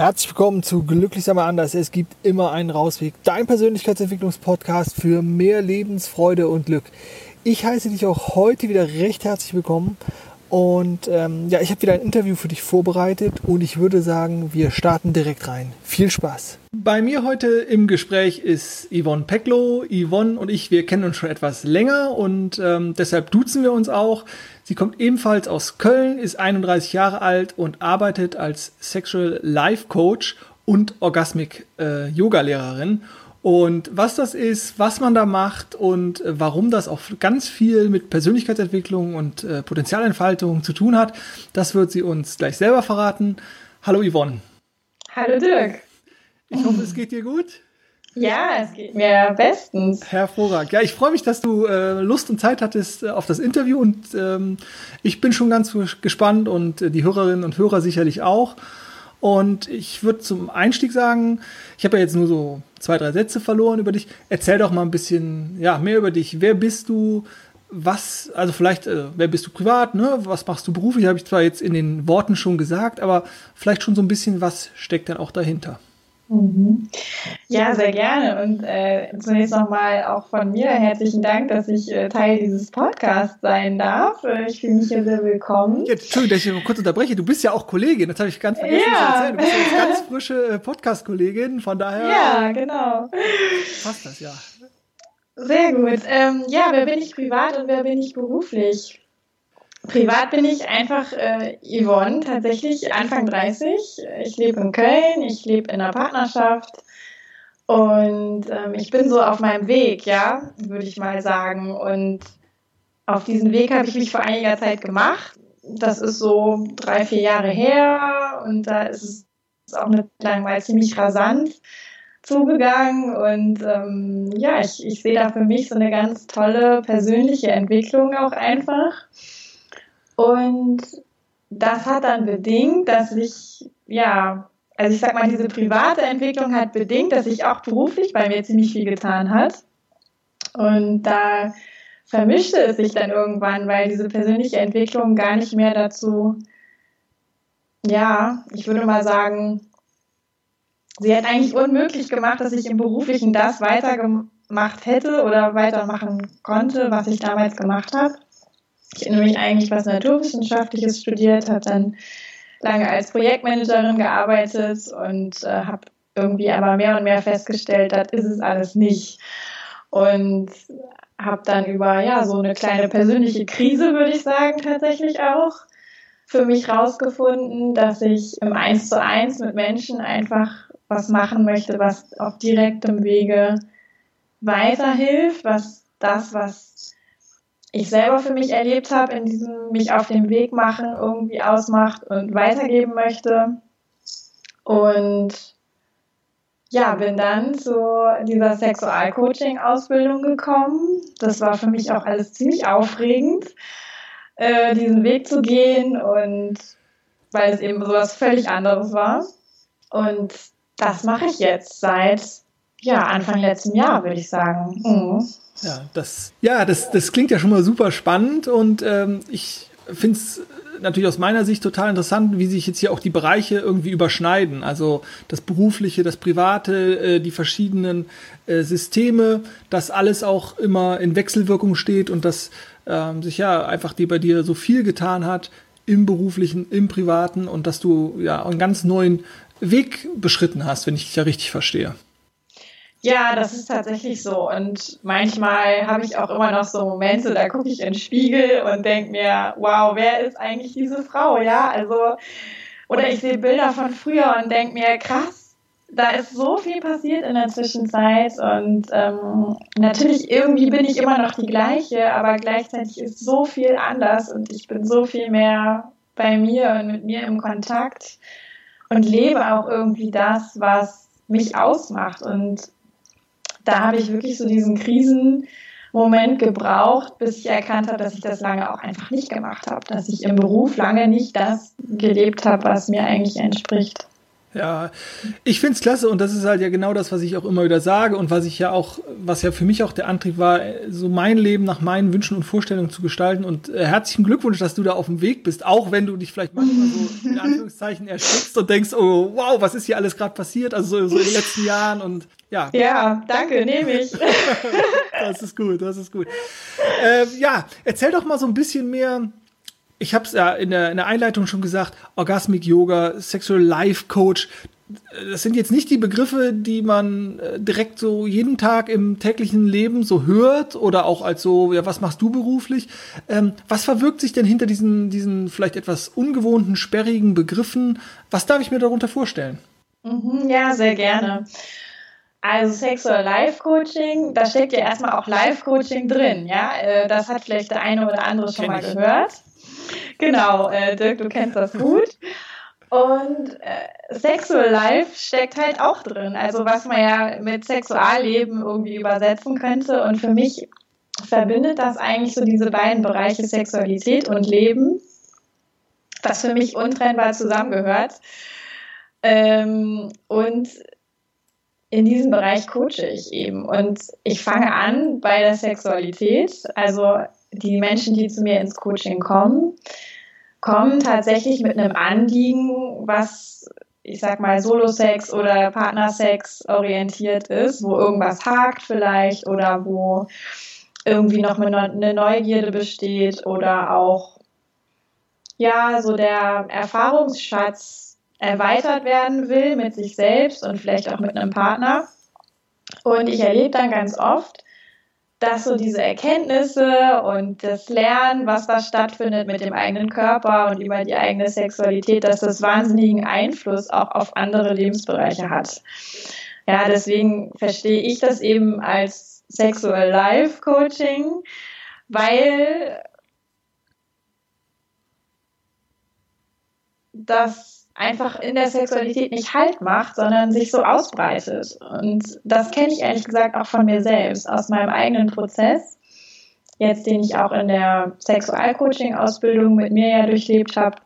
Herzlich willkommen zu Glücklich sei anders. Es gibt immer einen Rausweg. Dein Persönlichkeitsentwicklungspodcast für mehr Lebensfreude und Glück. Ich heiße dich auch heute wieder recht herzlich willkommen. Und ähm, ja, ich habe wieder ein Interview für dich vorbereitet und ich würde sagen, wir starten direkt rein. Viel Spaß. Bei mir heute im Gespräch ist Yvonne Pecklow. Yvonne und ich, wir kennen uns schon etwas länger und ähm, deshalb duzen wir uns auch. Sie kommt ebenfalls aus Köln, ist 31 Jahre alt und arbeitet als Sexual Life Coach und Orgasmic äh, Yoga Lehrerin. Und was das ist, was man da macht und äh, warum das auch ganz viel mit Persönlichkeitsentwicklung und äh, Potenzialentfaltung zu tun hat, das wird sie uns gleich selber verraten. Hallo Yvonne. Hallo Dirk. Ich hoffe, es geht dir gut. Ja, es geht mir bestens. Hervorragend. Ja, ich freue mich, dass du äh, Lust und Zeit hattest äh, auf das Interview und ähm, ich bin schon ganz gespannt und äh, die Hörerinnen und Hörer sicherlich auch. Und ich würde zum Einstieg sagen, ich habe ja jetzt nur so zwei, drei Sätze verloren über dich. Erzähl doch mal ein bisschen ja, mehr über dich. Wer bist du? Was, also vielleicht, äh, wer bist du privat, ne? Was machst du beruflich? Habe ich zwar jetzt in den Worten schon gesagt, aber vielleicht schon so ein bisschen, was steckt dann auch dahinter? Mhm. Ja, sehr gerne. Und äh, zunächst nochmal auch von mir herzlichen Dank, dass ich äh, Teil dieses Podcasts sein darf. Äh, ich fühle mich hier sehr willkommen. Ja, Entschuldigung, dass ich kurz unterbreche. Du bist ja auch Kollegin, das habe ich ganz vergessen ja. zu erzählen. Du bist ja ganz frische äh, Podcast-Kollegin, von daher. Ja, genau. Passt das, ja. Sehr gut. Ähm, ja, wer bin ich privat und wer bin ich beruflich? Privat bin ich einfach äh, Yvonne, tatsächlich Anfang 30. Ich lebe in Köln, ich lebe in einer Partnerschaft und ähm, ich bin so auf meinem Weg, ja, würde ich mal sagen. Und auf diesen Weg habe ich mich vor einiger Zeit gemacht. Das ist so drei, vier Jahre her und da ist es auch eine lang mal ziemlich rasant zugegangen und ähm, ja, ich, ich sehe da für mich so eine ganz tolle persönliche Entwicklung auch einfach. Und das hat dann bedingt, dass ich, ja, also ich sag mal, diese private Entwicklung hat bedingt, dass sich auch beruflich bei mir ziemlich viel getan hat. Und da vermischte es sich dann irgendwann, weil diese persönliche Entwicklung gar nicht mehr dazu, ja, ich würde mal sagen, sie hat eigentlich unmöglich gemacht, dass ich im Beruflichen das weitergemacht hätte oder weitermachen konnte, was ich damals gemacht habe. Ich nämlich eigentlich was Naturwissenschaftliches studiert, habe dann lange als Projektmanagerin gearbeitet und äh, habe irgendwie aber mehr und mehr festgestellt, das ist es alles nicht. Und habe dann über ja so eine kleine persönliche Krise, würde ich sagen, tatsächlich auch für mich rausgefunden, dass ich im Eins zu eins mit Menschen einfach was machen möchte, was auf direktem Wege weiterhilft, was das, was ich selber für mich erlebt habe, in diesem mich auf den Weg machen irgendwie ausmacht und weitergeben möchte. Und ja, bin dann zu dieser Sexualcoaching-Ausbildung gekommen. Das war für mich auch alles ziemlich aufregend, äh, diesen Weg zu gehen und weil es eben so was völlig anderes war. Und das mache ich jetzt seit ja, Anfang letzten Jahr, würde ich sagen. Mhm. Ja, das, ja das, das klingt ja schon mal super spannend und ähm, ich finde es natürlich aus meiner Sicht total interessant, wie sich jetzt hier auch die Bereiche irgendwie überschneiden. Also das Berufliche, das Private, äh, die verschiedenen äh, Systeme, dass alles auch immer in Wechselwirkung steht und dass ähm, sich ja einfach die bei dir so viel getan hat im Beruflichen, im Privaten und dass du ja einen ganz neuen Weg beschritten hast, wenn ich dich ja richtig verstehe. Ja, das ist tatsächlich so. Und manchmal habe ich auch immer noch so Momente, da gucke ich in den Spiegel und denke mir, wow, wer ist eigentlich diese Frau? Ja, also, oder ich sehe Bilder von früher und denke mir, krass, da ist so viel passiert in der Zwischenzeit und ähm, natürlich irgendwie bin ich immer noch die gleiche, aber gleichzeitig ist so viel anders und ich bin so viel mehr bei mir und mit mir im Kontakt und lebe auch irgendwie das, was mich ausmacht und da habe ich wirklich so diesen Krisenmoment gebraucht, bis ich erkannt habe, dass ich das lange auch einfach nicht gemacht habe, dass ich im Beruf lange nicht das gelebt habe, was mir eigentlich entspricht. Ja, ich finde es klasse und das ist halt ja genau das, was ich auch immer wieder sage und was ich ja auch, was ja für mich auch der Antrieb war, so mein Leben nach meinen Wünschen und Vorstellungen zu gestalten. Und äh, herzlichen Glückwunsch, dass du da auf dem Weg bist, auch wenn du dich vielleicht manchmal so in Anführungszeichen erschrickst und denkst, oh wow, was ist hier alles gerade passiert, also so, so, in den letzten Jahren und ja. Ja, danke, nehme ich. das ist gut, das ist gut. Äh, ja, erzähl doch mal so ein bisschen mehr ich habe es ja in der, in der Einleitung schon gesagt, Orgasmic Yoga, Sexual Life Coach, das sind jetzt nicht die Begriffe, die man äh, direkt so jeden Tag im täglichen Leben so hört oder auch als so, ja, was machst du beruflich? Ähm, was verwirkt sich denn hinter diesen, diesen vielleicht etwas ungewohnten, sperrigen Begriffen? Was darf ich mir darunter vorstellen? Mhm, ja, sehr gerne. Also Sexual Life Coaching, da steckt ja erstmal auch Life Coaching drin, ja. Äh, das hat vielleicht der eine oder andere schon mal gehört. Genau, äh, Dirk, du kennst das gut. Und äh, Sexual Life steckt halt auch drin. Also was man ja mit Sexualleben irgendwie übersetzen könnte. Und für mich verbindet das eigentlich so diese beiden Bereiche Sexualität und Leben, was für mich untrennbar zusammengehört. Ähm, und in diesem Bereich coache ich eben. Und ich fange an bei der Sexualität. Also die Menschen, die zu mir ins Coaching kommen, kommen tatsächlich mit einem Anliegen, was ich sag mal Solo-Sex oder Partnersex orientiert ist, wo irgendwas hakt vielleicht oder wo irgendwie noch eine Neugierde besteht oder auch ja so der Erfahrungsschatz erweitert werden will mit sich selbst und vielleicht auch mit einem Partner. Und ich erlebe dann ganz oft, dass so diese Erkenntnisse und das Lernen, was da stattfindet mit dem eigenen Körper und über die eigene Sexualität, dass das wahnsinnigen Einfluss auch auf andere Lebensbereiche hat. Ja, deswegen verstehe ich das eben als Sexual Life Coaching, weil das einfach in der Sexualität nicht Halt macht, sondern sich so ausbreitet. Und das kenne ich ehrlich gesagt auch von mir selbst, aus meinem eigenen Prozess, jetzt den ich auch in der Sexualcoaching-Ausbildung mit mir ja durchlebt habe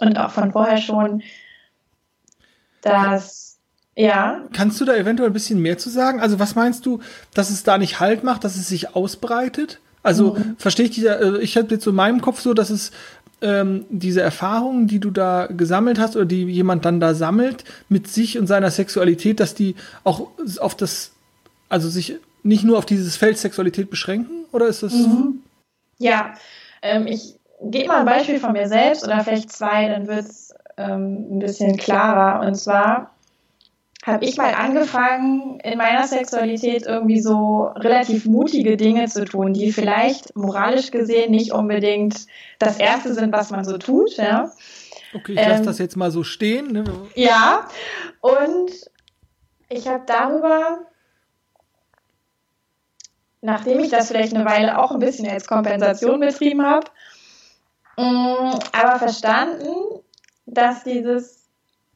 und auch von vorher schon, dass ja. Kannst du da eventuell ein bisschen mehr zu sagen? Also was meinst du, dass es da nicht Halt macht, dass es sich ausbreitet? Also mhm. verstehe ich dieser, äh, ich habe jetzt so in meinem Kopf so, dass es ähm, diese Erfahrungen, die du da gesammelt hast oder die jemand dann da sammelt mit sich und seiner Sexualität, dass die auch auf das, also sich nicht nur auf dieses Feld Sexualität beschränken? Oder ist das? Mhm. Ja, ähm, ich gebe mal ein Beispiel von mir selbst oder vielleicht zwei, dann wird es ähm, ein bisschen klarer. Und zwar habe ich mal angefangen, in meiner Sexualität irgendwie so relativ mutige Dinge zu tun, die vielleicht moralisch gesehen nicht unbedingt das Erste sind, was man so tut. Ja. Okay, ich ähm, lasse das jetzt mal so stehen. Ne? Ja, und ich habe darüber, nachdem ich das vielleicht eine Weile auch ein bisschen als Kompensation betrieben habe, mm, aber verstanden, dass dieses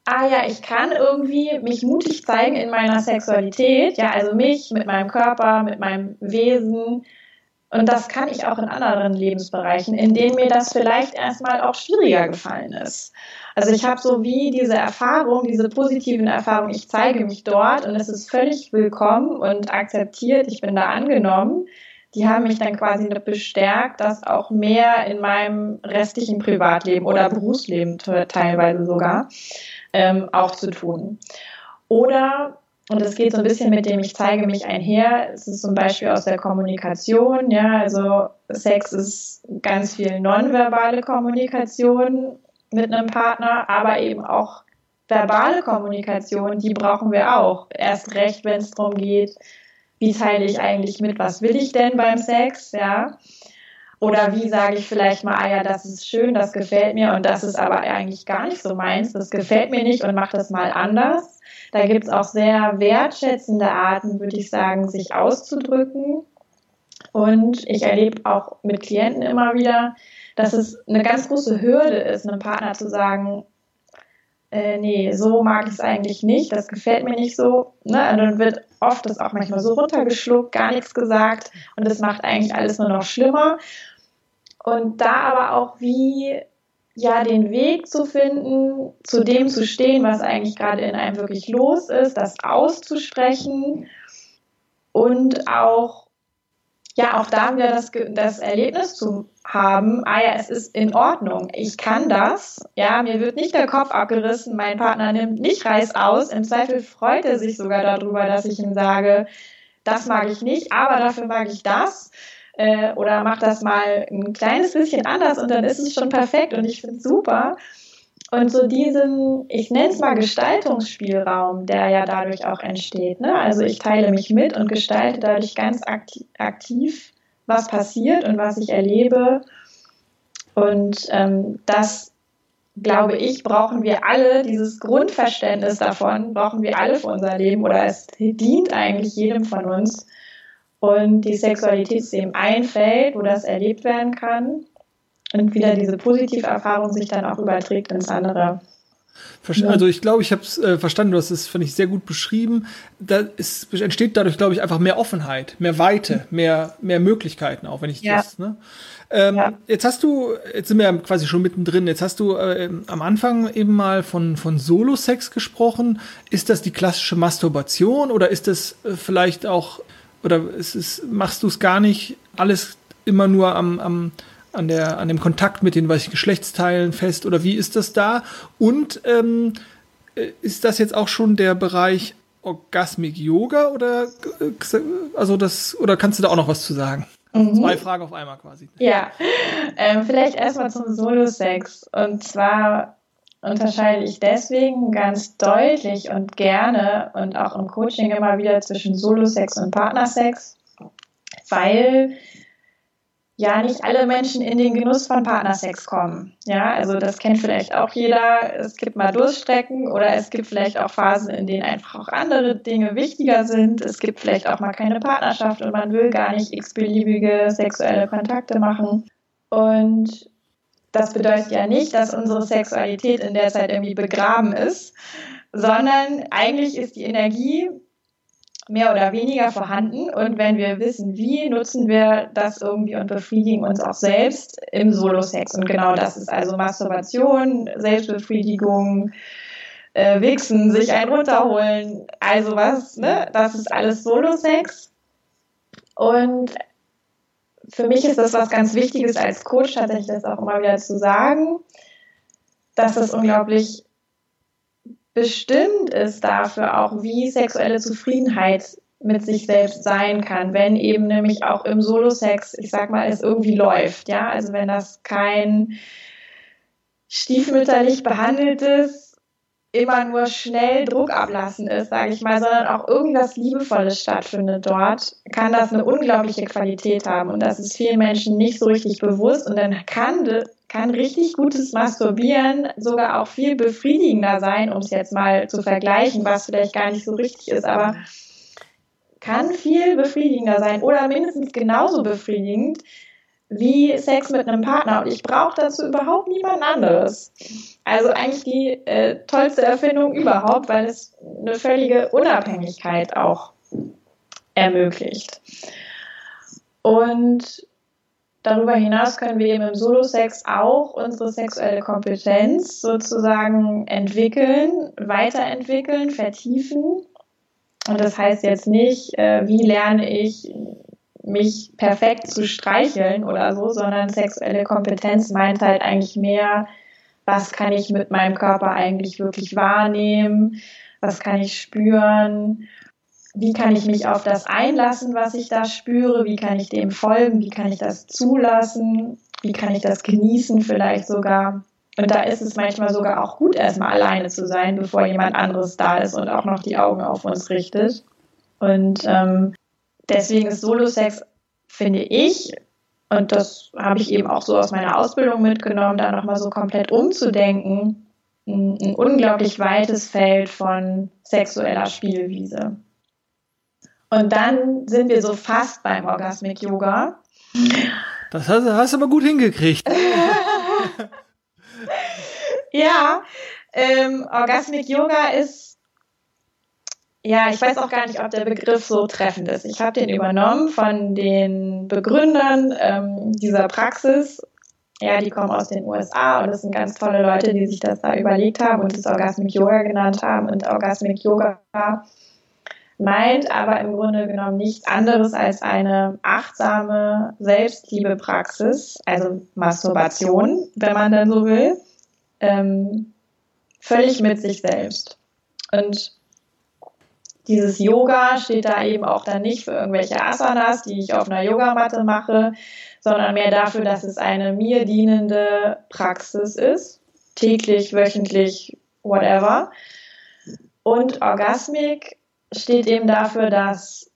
ah ja, ich kann irgendwie mich mutig zeigen in meiner Sexualität, ja, also mich mit meinem Körper, mit meinem Wesen. Und das kann ich auch in anderen Lebensbereichen, in denen mir das vielleicht erstmal auch schwieriger gefallen ist. Also ich habe so wie diese Erfahrung, diese positiven Erfahrungen, ich zeige mich dort und es ist völlig willkommen und akzeptiert, ich bin da angenommen. Die haben mich dann quasi bestärkt, das auch mehr in meinem restlichen Privatleben oder Berufsleben teilweise sogar ähm, auch zu tun. Oder, und das geht so ein bisschen mit dem Ich zeige mich einher, es ist zum Beispiel aus der Kommunikation, ja, also Sex ist ganz viel nonverbale Kommunikation mit einem Partner, aber eben auch verbale Kommunikation, die brauchen wir auch. Erst recht, wenn es darum geht, wie teile ich eigentlich mit, was will ich denn beim Sex, ja. Oder wie sage ich vielleicht mal, ah ja, das ist schön, das gefällt mir und das ist aber eigentlich gar nicht so meins, das gefällt mir nicht und mach das mal anders. Da gibt es auch sehr wertschätzende Arten, würde ich sagen, sich auszudrücken. Und ich erlebe auch mit Klienten immer wieder, dass es eine ganz große Hürde ist, einem Partner zu sagen, äh, nee, so mag ich es eigentlich nicht, das gefällt mir nicht so. Ne? Und dann wird oft das auch manchmal so runtergeschluckt, gar nichts gesagt und das macht eigentlich alles nur noch schlimmer. Und da aber auch wie ja, den Weg zu finden, zu dem zu stehen, was eigentlich gerade in einem wirklich los ist, das auszusprechen und auch, ja, auch da wieder das, das Erlebnis zu haben, ah ja, es ist in Ordnung, ich kann das, ja, mir wird nicht der Kopf abgerissen, mein Partner nimmt nicht Reis aus, im Zweifel freut er sich sogar darüber, dass ich ihm sage, das mag ich nicht, aber dafür mag ich das. Äh, oder mach das mal ein kleines bisschen anders und dann ist es schon perfekt und ich finde es super. Und so diesen, ich nenne es mal Gestaltungsspielraum, der ja dadurch auch entsteht. Ne? Also ich teile mich mit und gestalte dadurch ganz aktiv, was passiert und was ich erlebe. Und ähm, das, glaube ich, brauchen wir alle, dieses Grundverständnis davon, brauchen wir alle für unser Leben oder es dient eigentlich jedem von uns, und die Sexualität zu dem einfällt, wo das erlebt werden kann und wieder diese positive Erfahrung sich dann auch überträgt ins andere. Also ich glaube, ich habe es äh, verstanden, du hast es, finde ich, sehr gut beschrieben. Da ist, entsteht dadurch, glaube ich, einfach mehr Offenheit, mehr Weite, mehr, mehr Möglichkeiten, auch wenn ich ja. das. Ne? Ähm, ja. Jetzt hast du, jetzt sind wir ja quasi schon mittendrin, jetzt hast du äh, am Anfang eben mal von, von Solo-Sex gesprochen. Ist das die klassische Masturbation oder ist das äh, vielleicht auch oder ist es, machst du es gar nicht alles immer nur am, am, an, der, an dem Kontakt mit den weiß ich, Geschlechtsteilen fest oder wie ist das da? Und ähm, äh, ist das jetzt auch schon der Bereich Orgasmic Yoga oder äh, also das oder kannst du da auch noch was zu sagen? Mhm. Zwei Fragen auf einmal quasi. Ja, ähm, vielleicht erstmal zum Solo-Sex. Und zwar unterscheide ich deswegen ganz deutlich und gerne und auch im Coaching immer wieder zwischen Solo-Sex und Partnersex, weil ja nicht alle Menschen in den Genuss von Partnersex kommen. Ja, also das kennt vielleicht auch jeder. Es gibt mal Durststrecken oder es gibt vielleicht auch Phasen, in denen einfach auch andere Dinge wichtiger sind. Es gibt vielleicht auch mal keine Partnerschaft und man will gar nicht x-beliebige sexuelle Kontakte machen. Und das bedeutet ja nicht, dass unsere Sexualität in der Zeit irgendwie begraben ist, sondern eigentlich ist die Energie mehr oder weniger vorhanden und wenn wir wissen, wie, nutzen wir das irgendwie und befriedigen uns auch selbst im Solo-Sex. Und genau das ist also Masturbation, Selbstbefriedigung, äh, Wichsen, sich einen runterholen, also was, ne? Das ist alles Solo-Sex. Und für mich ist das was ganz Wichtiges als Coach tatsächlich das auch immer wieder zu sagen, dass es unglaublich bestimmt ist dafür auch, wie sexuelle Zufriedenheit mit sich selbst sein kann, wenn eben nämlich auch im Solo-Sex, ich sag mal, es irgendwie läuft, ja, also wenn das kein stiefmütterlich behandeltes immer nur schnell Druck ablassen ist, sage ich mal, sondern auch irgendwas Liebevolles stattfindet dort, kann das eine unglaubliche Qualität haben. Und das ist vielen Menschen nicht so richtig bewusst. Und dann kann, kann richtig gutes Masturbieren sogar auch viel befriedigender sein, um es jetzt mal zu vergleichen, was vielleicht gar nicht so richtig ist, aber kann viel befriedigender sein oder mindestens genauso befriedigend wie Sex mit einem Partner. Und ich brauche dazu überhaupt niemand anderes. Also eigentlich die äh, tollste Erfindung überhaupt, weil es eine völlige Unabhängigkeit auch ermöglicht. Und darüber hinaus können wir eben im Solo-Sex auch unsere sexuelle Kompetenz sozusagen entwickeln, weiterentwickeln, vertiefen. Und das heißt jetzt nicht, äh, wie lerne ich mich perfekt zu streicheln oder so, sondern sexuelle Kompetenz meint halt eigentlich mehr, was kann ich mit meinem Körper eigentlich wirklich wahrnehmen, was kann ich spüren, wie kann ich mich auf das einlassen, was ich da spüre, wie kann ich dem folgen, wie kann ich das zulassen, wie kann ich das genießen vielleicht sogar. Und da ist es manchmal sogar auch gut, erstmal alleine zu sein, bevor jemand anderes da ist und auch noch die Augen auf uns richtet. Und ähm, Deswegen ist Solo-Sex, finde ich, und das habe ich eben auch so aus meiner Ausbildung mitgenommen, da nochmal so komplett umzudenken, ein, ein unglaublich weites Feld von sexueller Spielwiese. Und dann sind wir so fast beim Orgasmic Yoga. Das hast, hast du aber gut hingekriegt. ja, ähm, Orgasmic Yoga ist ja, ich weiß auch gar nicht, ob der Begriff so treffend ist. Ich habe den übernommen von den Begründern ähm, dieser Praxis Ja, die kommen aus den USA und das sind ganz tolle Leute, die sich das da überlegt haben und es Orgasmic Yoga genannt haben. Und Orgasmic Yoga meint aber im Grunde genommen nichts anderes als eine achtsame Selbstliebepraxis, also Masturbation, wenn man dann so will, ähm, völlig mit sich selbst. Und dieses Yoga steht da eben auch dann nicht für irgendwelche Asanas, die ich auf einer Yogamatte mache, sondern mehr dafür, dass es eine mir dienende Praxis ist, täglich, wöchentlich, whatever. Und Orgasmik steht eben dafür, dass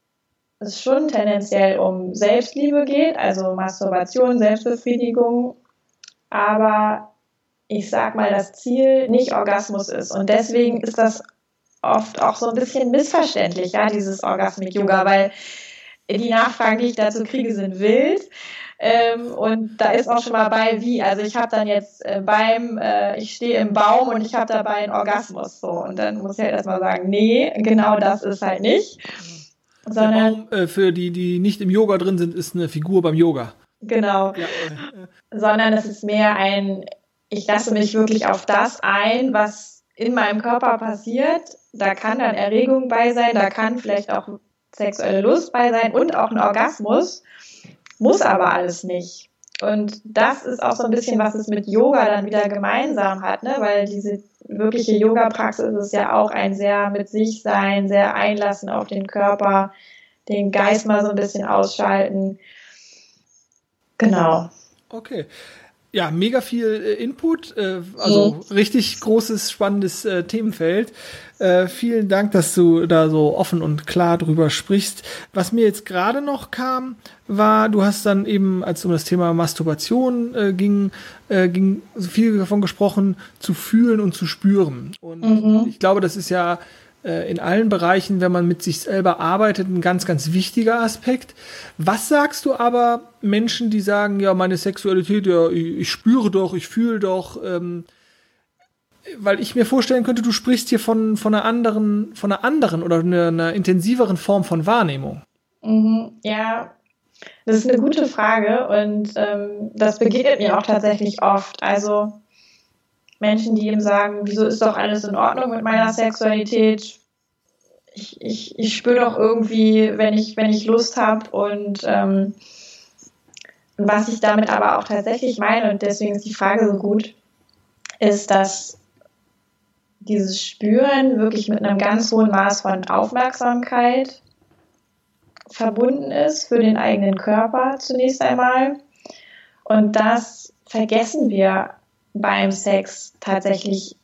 es schon tendenziell um Selbstliebe geht, also Masturbation, Selbstbefriedigung, aber ich sag mal, das Ziel nicht Orgasmus ist. Und deswegen ist das oft auch so ein bisschen missverständlich, ja, dieses Orgasmic Yoga, weil die Nachfragen, die ich dazu kriege, sind wild. Ähm, und da ist auch schon mal bei wie. Also ich habe dann jetzt äh, beim, äh, ich stehe im Baum und ich habe dabei einen Orgasmus. So. Und dann muss ich halt erstmal sagen, nee, genau das ist halt nicht. Sondern, Baum, äh, für die, die nicht im Yoga drin sind, ist eine Figur beim Yoga. Genau. Ja, Sondern es ist mehr ein, ich lasse mich wirklich auf das ein, was in meinem Körper passiert. Da kann dann Erregung bei sein, da kann vielleicht auch sexuelle Lust bei sein und auch ein Orgasmus. Muss aber alles nicht. Und das ist auch so ein bisschen, was es mit Yoga dann wieder gemeinsam hat, ne? weil diese wirkliche Yoga-Praxis ist ja auch ein sehr mit sich sein, sehr einlassen auf den Körper, den Geist mal so ein bisschen ausschalten. Genau. Okay ja, mega viel äh, Input, äh, also mhm. richtig großes, spannendes äh, Themenfeld. Äh, vielen Dank, dass du da so offen und klar drüber sprichst. Was mir jetzt gerade noch kam, war, du hast dann eben, als es um das Thema Masturbation äh, ging, äh, ging viel davon gesprochen, zu fühlen und zu spüren. Und mhm. ich glaube, das ist ja in allen Bereichen, wenn man mit sich selber arbeitet, ein ganz, ganz wichtiger Aspekt. Was sagst du aber Menschen, die sagen, ja, meine Sexualität, ja, ich, ich spüre doch, ich fühle doch, ähm, weil ich mir vorstellen könnte, du sprichst hier von, von einer anderen, von einer anderen oder einer, einer intensiveren Form von Wahrnehmung. Mhm, ja, das ist eine gute Frage und ähm, das begegnet mir auch tatsächlich oft. Also Menschen, die ihm sagen, wieso ist doch alles in Ordnung mit meiner Sexualität? Ich, ich, ich spüre doch irgendwie, wenn ich, wenn ich Lust habe und ähm, was ich damit aber auch tatsächlich meine, und deswegen ist die Frage so gut, ist, dass dieses Spüren wirklich mit einem ganz hohen Maß von Aufmerksamkeit verbunden ist für den eigenen Körper zunächst einmal. Und das vergessen wir beim Sex tatsächlich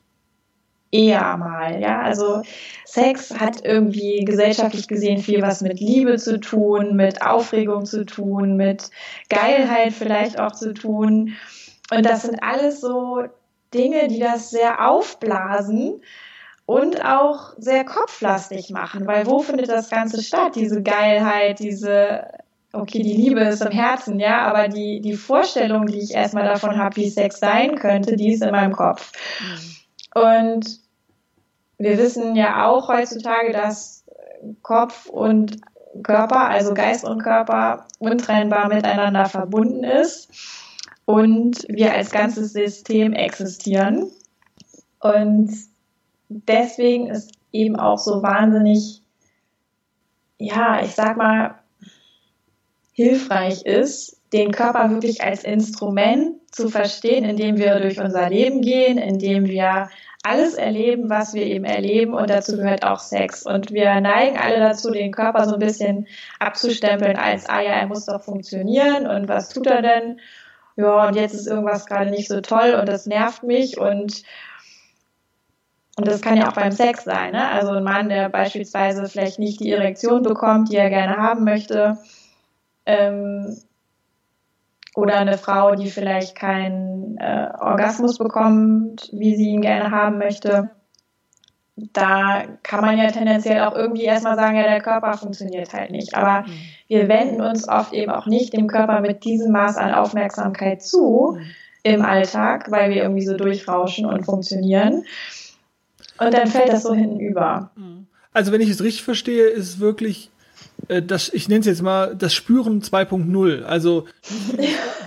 eher mal, ja. Also Sex hat irgendwie gesellschaftlich gesehen viel was mit Liebe zu tun, mit Aufregung zu tun, mit Geilheit vielleicht auch zu tun. Und das sind alles so Dinge, die das sehr aufblasen und auch sehr kopflastig machen, weil wo findet das Ganze statt? Diese Geilheit, diese okay, die Liebe ist im Herzen, ja, aber die, die Vorstellung, die ich erstmal davon habe, wie Sex sein könnte, die ist in meinem Kopf. Mhm. Und wir wissen ja auch heutzutage, dass Kopf und Körper, also Geist und Körper, untrennbar miteinander verbunden ist und wir als ganzes System existieren. Und deswegen ist eben auch so wahnsinnig, ja, ich sag mal, hilfreich ist, den Körper wirklich als Instrument zu verstehen, indem wir durch unser Leben gehen, indem wir alles erleben, was wir eben erleben und dazu gehört auch Sex. Und wir neigen alle dazu, den Körper so ein bisschen abzustempeln als, ah ja, er muss doch funktionieren und was tut er denn? Ja, und jetzt ist irgendwas gerade nicht so toll und das nervt mich und und das kann ja auch beim Sex sein. Ne? Also ein Mann, der beispielsweise vielleicht nicht die Erektion bekommt, die er gerne haben möchte, ähm, oder eine Frau, die vielleicht keinen äh, Orgasmus bekommt, wie sie ihn gerne haben möchte. Da kann man ja tendenziell auch irgendwie erstmal sagen, ja, der Körper funktioniert halt nicht. Aber mhm. wir wenden uns oft eben auch nicht dem Körper mit diesem Maß an Aufmerksamkeit zu mhm. im Alltag, weil wir irgendwie so durchrauschen und funktionieren. Und dann fällt das so hinten über. Mhm. Also wenn ich es richtig verstehe, ist es wirklich das, ich nenne es jetzt mal das Spüren 2.0. Also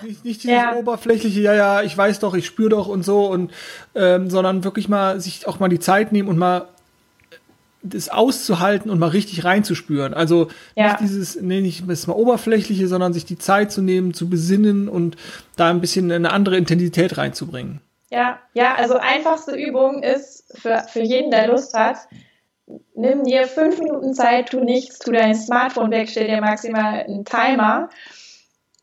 nicht, nicht dieses ja. oberflächliche, ja, ja, ich weiß doch, ich spüre doch und so, und ähm, sondern wirklich mal sich auch mal die Zeit nehmen und mal das auszuhalten und mal richtig reinzuspüren. Also ja. nicht dieses, nee, nicht das mal oberflächliche, sondern sich die Zeit zu nehmen, zu besinnen und da ein bisschen eine andere Intensität reinzubringen. Ja, ja, also einfachste Übung ist für, für jeden, der Lust hat, nimm dir fünf Minuten Zeit, tu nichts, tu dein Smartphone weg, stell dir maximal einen Timer,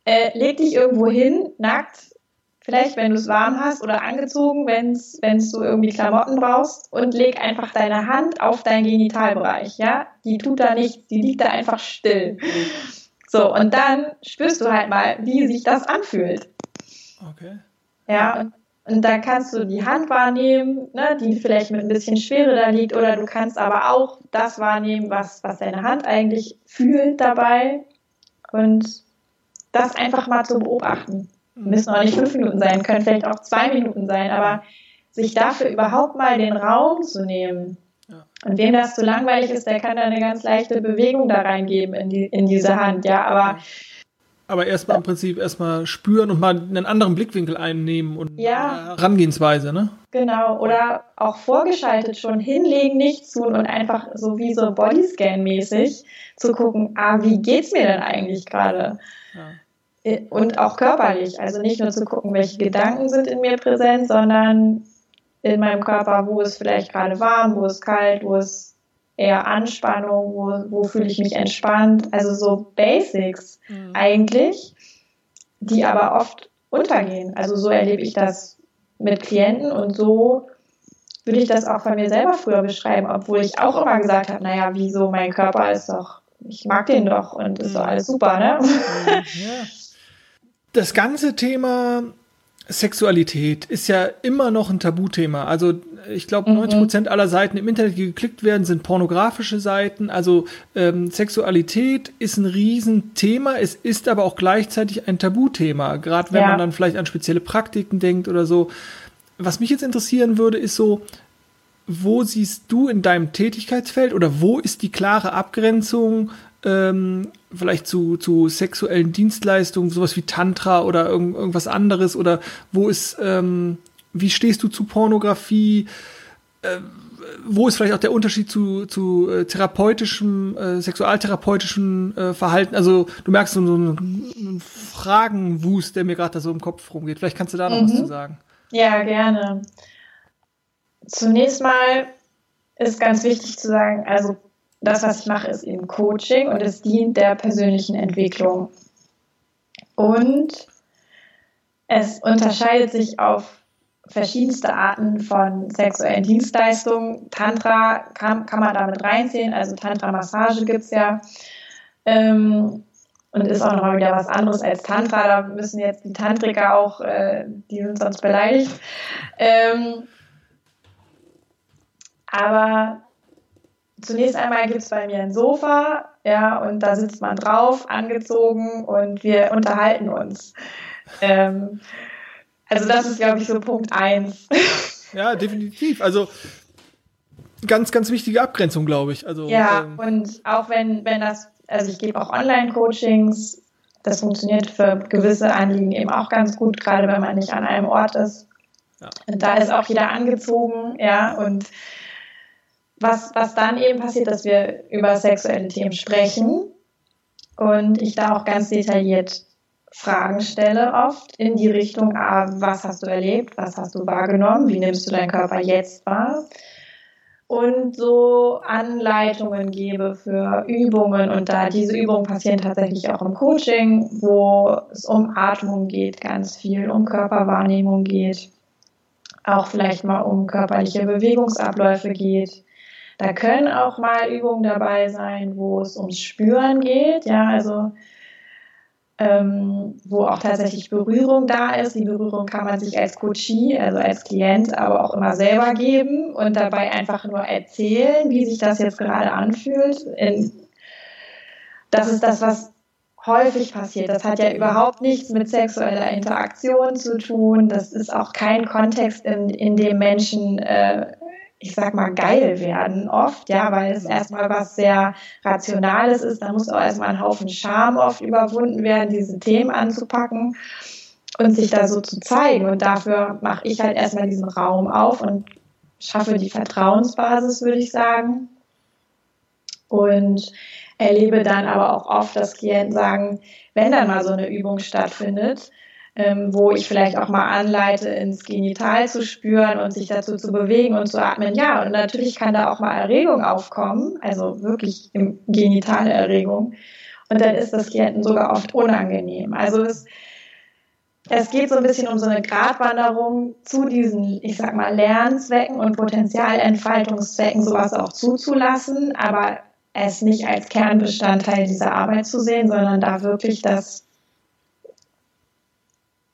äh, leg dich irgendwo hin, nackt, vielleicht wenn du es warm hast oder angezogen, wenn du irgendwie Klamotten brauchst und leg einfach deine Hand auf deinen Genitalbereich, ja, die tut da nichts, die liegt da einfach still. So, und dann spürst du halt mal, wie sich das anfühlt. Okay. Ja, und und da kannst du die Hand wahrnehmen, ne, die vielleicht mit ein bisschen Schwere da liegt, oder du kannst aber auch das wahrnehmen, was, was deine Hand eigentlich fühlt dabei. Und das einfach mal zu beobachten. Müssen auch nicht fünf Minuten sein, können vielleicht auch zwei Minuten sein, aber sich dafür überhaupt mal den Raum zu nehmen. Und wem das zu langweilig ist, der kann da eine ganz leichte Bewegung da reingeben in, die, in diese Hand, ja, aber aber erstmal im Prinzip erstmal spüren und mal einen anderen Blickwinkel einnehmen und ja. Herangehensweise, ne? Genau, oder auch vorgeschaltet schon hinlegen, nichts tun und einfach so wie so Bodyscan-mäßig zu gucken, ah, wie geht's mir denn eigentlich gerade? Ja. Und auch körperlich, also nicht nur zu gucken, welche Gedanken sind in mir präsent, sondern in meinem Körper, wo ist vielleicht gerade warm, wo ist kalt, wo ist eher Anspannung, wo, wo fühle ich mich entspannt. Also so Basics mhm. eigentlich, die aber oft untergehen. Also so erlebe ich das mit Klienten und so würde ich das auch von mir selber früher beschreiben, obwohl ich auch immer gesagt habe, naja, wieso, mein Körper ist doch, ich mag den doch und ist doch mhm. alles super, ne? Ja. Das ganze Thema Sexualität ist ja immer noch ein Tabuthema. Also ich glaube, 90 Prozent aller Seiten im Internet, die geklickt werden, sind pornografische Seiten. Also ähm, Sexualität ist ein Riesenthema. Es ist aber auch gleichzeitig ein Tabuthema. Gerade wenn ja. man dann vielleicht an spezielle Praktiken denkt oder so. Was mich jetzt interessieren würde, ist so, wo siehst du in deinem Tätigkeitsfeld oder wo ist die klare Abgrenzung ähm, vielleicht zu, zu sexuellen Dienstleistungen, sowas wie Tantra oder irgend, irgendwas anderes? Oder wo ist, ähm, wie stehst du zu Pornografie? Äh, wo ist vielleicht auch der Unterschied zu, zu äh, therapeutischem, äh, sexualtherapeutischem äh, Verhalten? Also du merkst so, einen, einen Fragenwust, der mir gerade da so im Kopf rumgeht. Vielleicht kannst du da noch mhm. was zu sagen. Ja, gerne. Zunächst mal ist ganz wichtig zu sagen, also das, was ich mache, ist eben Coaching und es dient der persönlichen Entwicklung. Und es unterscheidet sich auf verschiedenste Arten von sexuellen Dienstleistungen. Tantra kann, kann man damit reinziehen, also Tantra-Massage gibt es ja. Ähm, und ist auch nochmal wieder was anderes als Tantra. Da müssen jetzt die Tantriker auch, äh, die sind sonst beleidigt. Ähm, aber zunächst einmal gibt es bei mir ein Sofa, ja, und da sitzt man drauf, angezogen und wir unterhalten uns. Ähm, also das ist, glaube ich, so Punkt eins. Ja, definitiv. Also ganz, ganz wichtige Abgrenzung, glaube ich. Also, ja, ähm, und auch wenn, wenn das, also ich gebe auch Online-Coachings, das funktioniert für gewisse Anliegen eben auch ganz gut, gerade wenn man nicht an einem Ort ist. Ja. Und da ist auch jeder angezogen, ja, und was, was dann eben passiert, dass wir über sexuelle Themen sprechen und ich da auch ganz detailliert Fragen stelle, oft in die Richtung, ah, was hast du erlebt, was hast du wahrgenommen, wie nimmst du deinen Körper jetzt wahr? Und so Anleitungen gebe für Übungen und da diese Übungen passieren tatsächlich auch im Coaching, wo es um Atmung geht, ganz viel um Körperwahrnehmung geht, auch vielleicht mal um körperliche Bewegungsabläufe geht da können auch mal Übungen dabei sein, wo es ums Spüren geht, ja, also ähm, wo auch tatsächlich Berührung da ist. Die Berührung kann man sich als Coachie, also als Klient, aber auch immer selber geben und dabei einfach nur erzählen, wie sich das jetzt gerade anfühlt. In, das ist das, was häufig passiert. Das hat ja überhaupt nichts mit sexueller Interaktion zu tun. Das ist auch kein Kontext, in, in dem Menschen äh, ich sag mal, geil werden oft, ja, weil es erstmal was sehr Rationales ist. Da muss auch erstmal ein Haufen Charme oft überwunden werden, diese Themen anzupacken und sich da so zu zeigen. Und dafür mache ich halt erstmal diesen Raum auf und schaffe die Vertrauensbasis, würde ich sagen. Und erlebe dann aber auch oft, dass Klienten sagen, wenn dann mal so eine Übung stattfindet, ähm, wo ich vielleicht auch mal anleite, ins Genital zu spüren und sich dazu zu bewegen und zu atmen. Ja, und natürlich kann da auch mal Erregung aufkommen, also wirklich genitale Erregung. Und dann ist das Klienten sogar oft unangenehm. Also es, es geht so ein bisschen um so eine Gratwanderung zu diesen, ich sag mal, Lernzwecken und Potenzialentfaltungszwecken, sowas auch zuzulassen, aber es nicht als Kernbestandteil dieser Arbeit zu sehen, sondern da wirklich das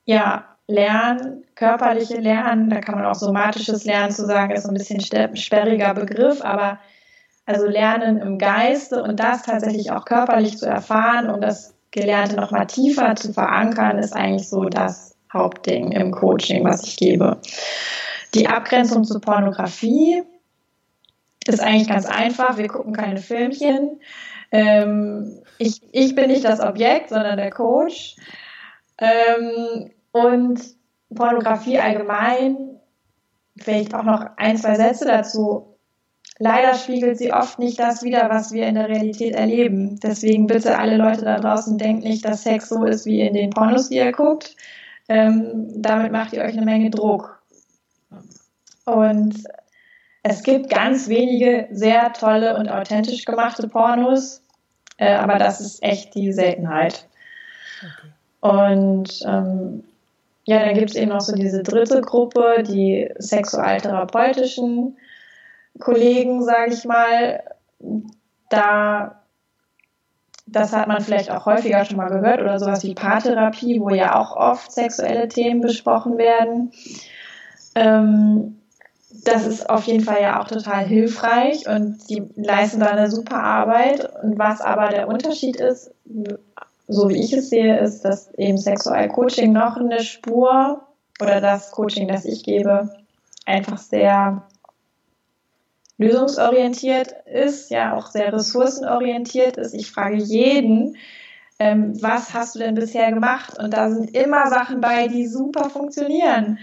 ja, Lernen, körperliche Lernen, da kann man auch somatisches Lernen zu sagen, ist ein bisschen sperriger Begriff, aber also Lernen im Geiste und das tatsächlich auch körperlich zu erfahren und das Gelernte nochmal tiefer zu verankern, ist eigentlich so das Hauptding im Coaching, was ich gebe. Die Abgrenzung zur Pornografie ist eigentlich ganz einfach. Wir gucken keine Filmchen. Ähm, ich, ich bin nicht das Objekt, sondern der Coach. Ähm, und Pornografie allgemein, vielleicht auch noch ein, zwei Sätze dazu. Leider spiegelt sie oft nicht das wider, was wir in der Realität erleben. Deswegen bitte alle Leute da draußen, denkt nicht, dass Sex so ist wie in den Pornos, die ihr guckt. Ähm, damit macht ihr euch eine Menge Druck. Und es gibt ganz wenige sehr tolle und authentisch gemachte Pornos, äh, aber das ist echt die Seltenheit. Und ähm, ja, dann gibt es eben noch so diese dritte Gruppe, die sexualtherapeutischen Kollegen, sage ich mal. Da, das hat man vielleicht auch häufiger schon mal gehört, oder sowas wie Paartherapie, wo ja auch oft sexuelle Themen besprochen werden. Ähm, das ist auf jeden Fall ja auch total hilfreich und die leisten da eine super Arbeit. Und was aber der Unterschied ist, so wie ich es sehe, ist, dass eben Sexualcoaching noch eine Spur oder das Coaching, das ich gebe, einfach sehr lösungsorientiert ist, ja auch sehr ressourcenorientiert ist. Ich frage jeden, ähm, was hast du denn bisher gemacht? Und da sind immer Sachen bei, die super funktionieren.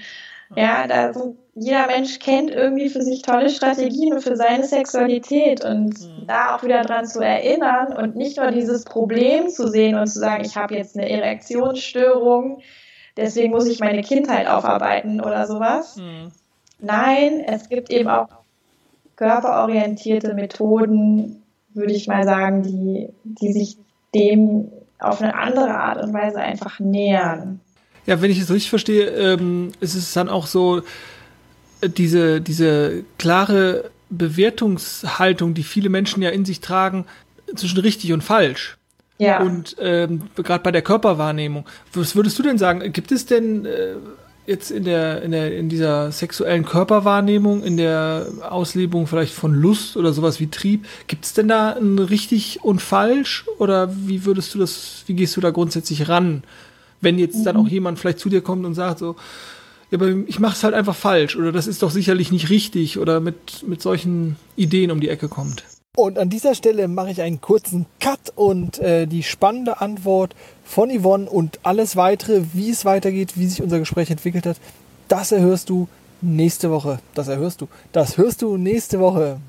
Ja, da sind, jeder Mensch kennt irgendwie für sich tolle Strategien für seine Sexualität und mhm. da auch wieder dran zu erinnern und nicht nur dieses Problem zu sehen und zu sagen, ich habe jetzt eine Erektionsstörung, deswegen muss ich meine Kindheit aufarbeiten oder sowas. Mhm. Nein, es gibt eben auch körperorientierte Methoden, würde ich mal sagen, die, die sich dem auf eine andere Art und Weise einfach nähern. Ja, wenn ich es richtig verstehe, ähm, ist es dann auch so, äh, diese, diese klare Bewertungshaltung, die viele Menschen ja in sich tragen, zwischen richtig und falsch. Ja. Und ähm, gerade bei der Körperwahrnehmung. Was würdest du denn sagen? Gibt es denn äh, jetzt in der, in der, in dieser sexuellen Körperwahrnehmung, in der Auslebung vielleicht von Lust oder sowas wie Trieb, gibt es denn da ein richtig und falsch? Oder wie würdest du das, wie gehst du da grundsätzlich ran? Wenn jetzt dann auch mhm. jemand vielleicht zu dir kommt und sagt so, ja, aber ich mache es halt einfach falsch oder das ist doch sicherlich nicht richtig oder mit, mit solchen Ideen um die Ecke kommt. Und an dieser Stelle mache ich einen kurzen Cut und äh, die spannende Antwort von Yvonne und alles weitere, wie es weitergeht, wie sich unser Gespräch entwickelt hat, das erhörst du nächste Woche. Das erhörst du. Das hörst du nächste Woche.